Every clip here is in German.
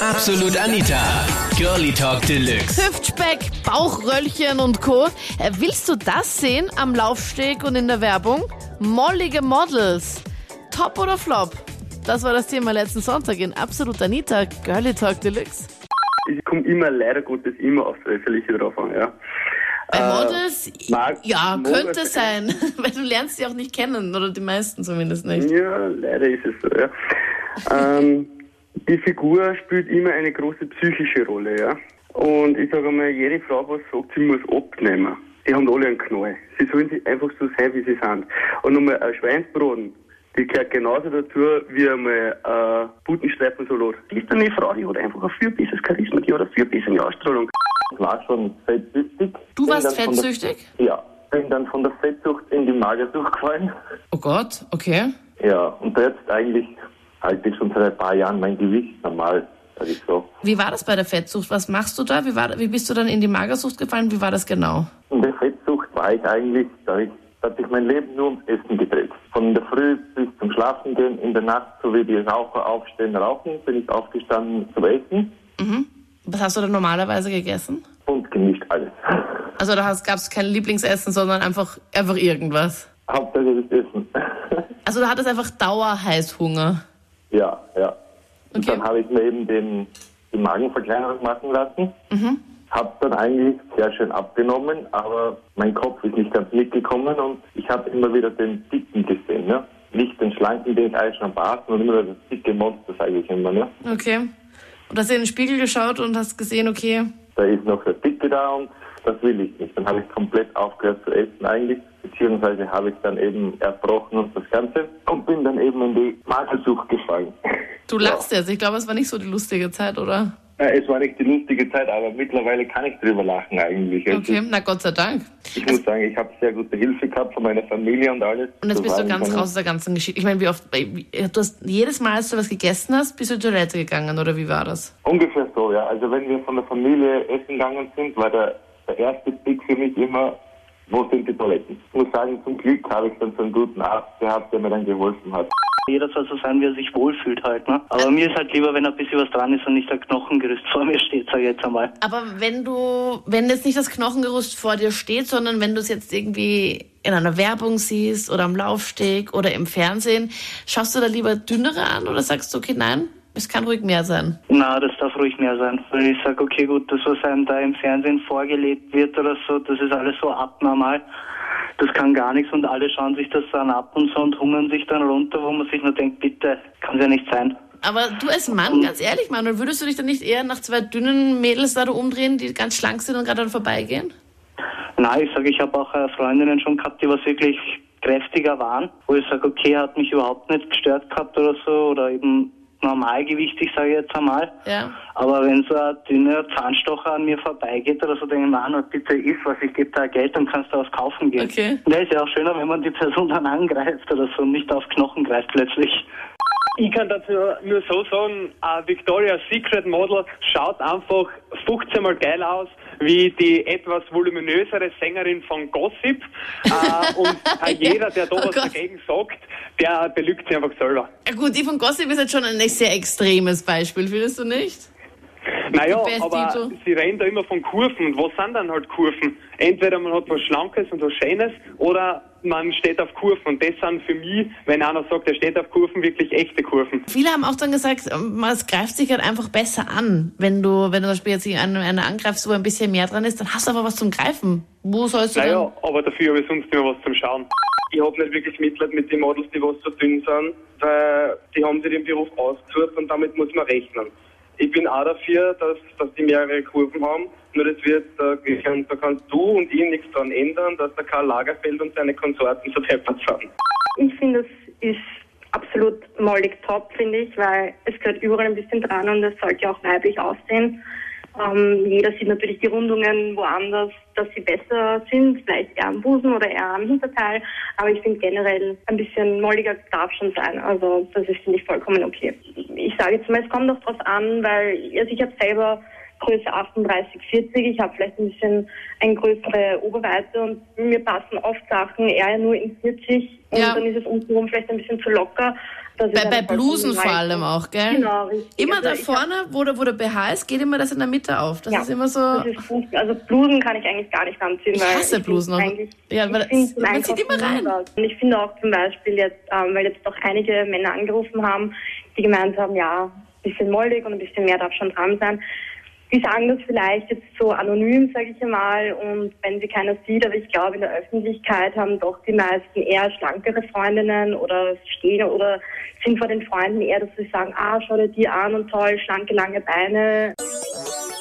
Absolut Anita. Girlie Talk Deluxe. Hüftspeck, Bauchröllchen und Co. Äh, Willst du das sehen am Laufsteg und in der Werbung? Mollige Models. Top oder Flop? Das war das Thema letzten Sonntag in Absolut Anita, Girlie Talk Deluxe. Es kommt immer leider Gottes immer aufs Äußerliche drauf an, ja. Bei Äh, Models, mag- ja, mag- könnte sein, weil du lernst sie auch nicht kennen, oder die meisten zumindest nicht. Ja, leider ist es so, ja. ähm, die Figur spielt immer eine große psychische Rolle, ja. Und ich sage einmal, jede Frau, was sagt, sie muss abnehmen. Die haben alle einen Knall. Sie sollen sich einfach so sein, wie sie sind. Und nochmal ein Schweinsbraten, die gehört genauso dazu, wie einmal ein Putenstreifensalat. Die ist eine Frau, die hat einfach ein viel besseres Charisma, die hat eine viel bessere Ausstrahlung. Ich war schon fettsüchtig. Du warst von der- fettsüchtig? Ja. Bin dann von der Fettsucht in die Magersucht gefallen. Oh Gott, okay. Ja, und jetzt eigentlich halte ich schon seit ein paar Jahren mein Gewicht normal, sag ich so. Wie war das bei der Fettsucht? Was machst du da? Wie, war, wie bist du dann in die Magersucht gefallen? Wie war das genau? In der Fettsucht war ich eigentlich, da ich, da hat sich mein Leben nur ums Essen gedreht. Von der Früh bis zum Schlafen gehen, in der Nacht, so wie die Raucher aufstehen, rauchen, bin ich aufgestanden zum Essen Was hast du da normalerweise gegessen? und gemischt alles. Also da gab es kein Lieblingsessen, sondern einfach, einfach irgendwas. Hauptsache das Essen. Also du hattest einfach Dauerheißhunger. Ja, ja. Und Okay. dann habe ich mir eben den, die Magenverkleinerung machen lassen. Habe dann eigentlich sehr schön abgenommen, aber mein Kopf ist nicht ganz mitgekommen und ich habe immer wieder den Dicken gesehen. Ne? Nicht den Schlanken, den ich eigentlich schon war, sondern immer das dicke Monster, sage ich immer. Ne? Okay. Und hast du in den Spiegel geschaut und hast gesehen, okay, Da ist noch der Dicke da und das will ich nicht. Dann habe ich komplett aufgehört zu essen eigentlich, beziehungsweise habe ich dann eben erbrochen und das Ganze und bin dann eben in die Magersucht gefallen. du lachst jetzt. Ich glaube, es war nicht so die lustige Zeit, oder? Äh, Es war nicht die lustige Zeit, aber mittlerweile kann ich drüber lachen eigentlich. Also Okay, na Gott sei Dank. Ich muss sagen, ich habe sehr gute Hilfe gehabt von meiner Familie und alles. Und jetzt So bist du ganz raus aus der ganzen Geschichte. Ich meine, wie oft, wie- du hast jedes Mal, als du was gegessen hast, bist du in die Toilette gegangen, oder wie war das? Ungefähr so, ja. Also wenn wir von der Familie essen gegangen sind, war der, der erste Blick für mich immer, wo sind die Toiletten? Ich muss sagen, zum Glück habe ich dann so einen guten Arzt gehabt, der mir dann geholfen hat. Jeder soll so sein, wie er sich wohlfühlt halt. Ne? Aber mir ist halt lieber, wenn ein bisschen was dran ist und nicht der Knochengerüst vor mir steht, sag ich jetzt einmal. Aber wenn du, wenn jetzt nicht das Knochengerüst vor dir steht, sondern wenn du es jetzt irgendwie in einer Werbung siehst oder am Laufsteg oder im Fernsehen, schaust du da lieber dünnere an oder sagst du, okay, nein, es kann ruhig mehr sein? Na, das darf ruhig mehr sein. Weil ich sag, okay, gut, das, was einem da im Fernsehen vorgelebt wird oder so, das ist alles so abnormal. Das kann gar nichts und alle schauen sich das dann ab und so und hungern sich dann runter, wo man sich nur denkt, bitte, kann ja nicht sein. Aber du als Mann, ganz ehrlich, Manuel, würdest du dich dann nicht eher nach zwei dünnen Mädels da umdrehen, die ganz schlank sind und gerade dann vorbeigehen? Nein, ich sage, ich habe auch äh, Freundinnen schon gehabt, die was wirklich kräftiger waren, wo ich sage, okay, hat mich überhaupt nicht gestört gehabt oder so oder eben normalgewichtig, sage ich jetzt einmal. Ja. Aber wenn so ein dünner Zahnstocher an mir vorbeigeht oder so, denke ich, Manuel, bitte iss was, ich gebe da Geld und kannst da was kaufen gehen. Okay. Da ist ja auch schöner, wenn man die Person dann angreift oder so und nicht auf Knochen greift plötzlich. Ich kann dazu nur so sagen, ein Victoria's Secret Model schaut einfach 15 Mal geil aus wie die etwas voluminösere Sängerin von Gossip. äh, und jeder, der da Oh was Gott. dagegen sagt, der belügt sich einfach selber. Ja gut, die von Gossip ist jetzt schon ein sehr extremes Beispiel, findest du nicht? Naja, aber sie reden da immer von Kurven. Und was sind dann halt Kurven? Entweder man hat was Schlankes und was Schönes oder man steht auf Kurven. Und das sind für mich, wenn einer sagt, er steht auf Kurven, wirklich echte Kurven. Viele haben auch dann gesagt, es greift sich halt einfach besser an. Wenn du, wenn du zum Beispiel jetzt einen, einen angreifst, wo ein bisschen mehr dran ist, dann hast du aber was zum Greifen. Wo sollst du Naja, aber dafür habe ich sonst immer was zum Schauen. Ich habe nicht wirklich Mitleid mit den Models, die was so dünn sind, weil die haben sich den Beruf ausgesucht und damit muss man rechnen. Ich bin auch dafür, dass, dass die mehrere Kurven haben, nur das wird, da, kann, da kannst du und ich nichts dran ändern, dass der Karl Lagerfeld und seine Konsorten so deppert sind. Ich finde, es ist absolut mollig top, finde ich, weil es gehört überall ein bisschen dran und es sollte auch weiblich aussehen. Ähm, jeder sieht natürlich die Rundungen woanders, dass sie besser sind, vielleicht eher am Busen oder eher am Hinterteil. Aber ich finde generell ein bisschen molliger darf schon sein. Also das ist, finde ich, vollkommen okay. Ich sage jetzt mal, es kommt auch drauf an, weil also ich habe selber Größe 38, 40. Ich habe vielleicht ein bisschen eine größere Oberweite und mir passen oft Sachen eher nur in 40 und Ja. dann ist es untenrum vielleicht ein bisschen zu locker. Bei, bei Blusen vor allem auch, gell? Genau, richtig. Immer Also da ich vorne, wo der, wo der BH ist, geht immer das in der Mitte auf. Das Ja, ist immer so. Das ist furchtbar. also Blusen kann ich eigentlich gar nicht anziehen. Ich weil hasse find Blusen auch. eigentlich- Ja, weil ich das- man sieht immer rein. Und ich finde auch zum Beispiel jetzt, ähm, weil jetzt doch einige Männer angerufen haben, die gemeint haben, ja, ein bisschen mollig und ein bisschen mehr darf schon dran sein. Die sagen das vielleicht jetzt so anonym, sage ich einmal, und wenn sie keiner sieht, aber ich glaube, in der Öffentlichkeit haben doch die meisten eher schlankere Freundinnen oder stehen oder sind vor den Freunden eher, dass sie sagen, ah, schau dir die an und toll, schlanke, lange Beine,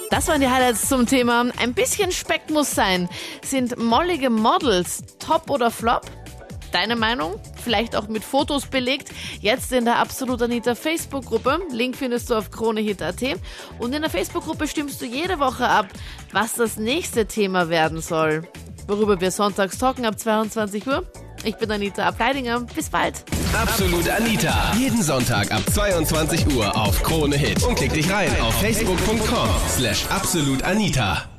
Das waren die Highlights zum Thema. Ein bisschen Speck muss sein. Sind mollige Models top oder flop? Deine Meinung? Vielleicht auch mit Fotos belegt. Jetzt in der Absolut Anita Facebook-Gruppe. Link findest du auf kronehit.at. Und in der Facebook-Gruppe stimmst du jede Woche ab, was das nächste Thema werden soll. Worüber wir sonntags talken ab 22 Uhr. Ich bin Anita Ableidinger. Bis bald. Absolut Anita. Jeden Sonntag ab 22 Uhr auf Krone Hit. Und klick dich rein auf facebook.com slash absolutanita.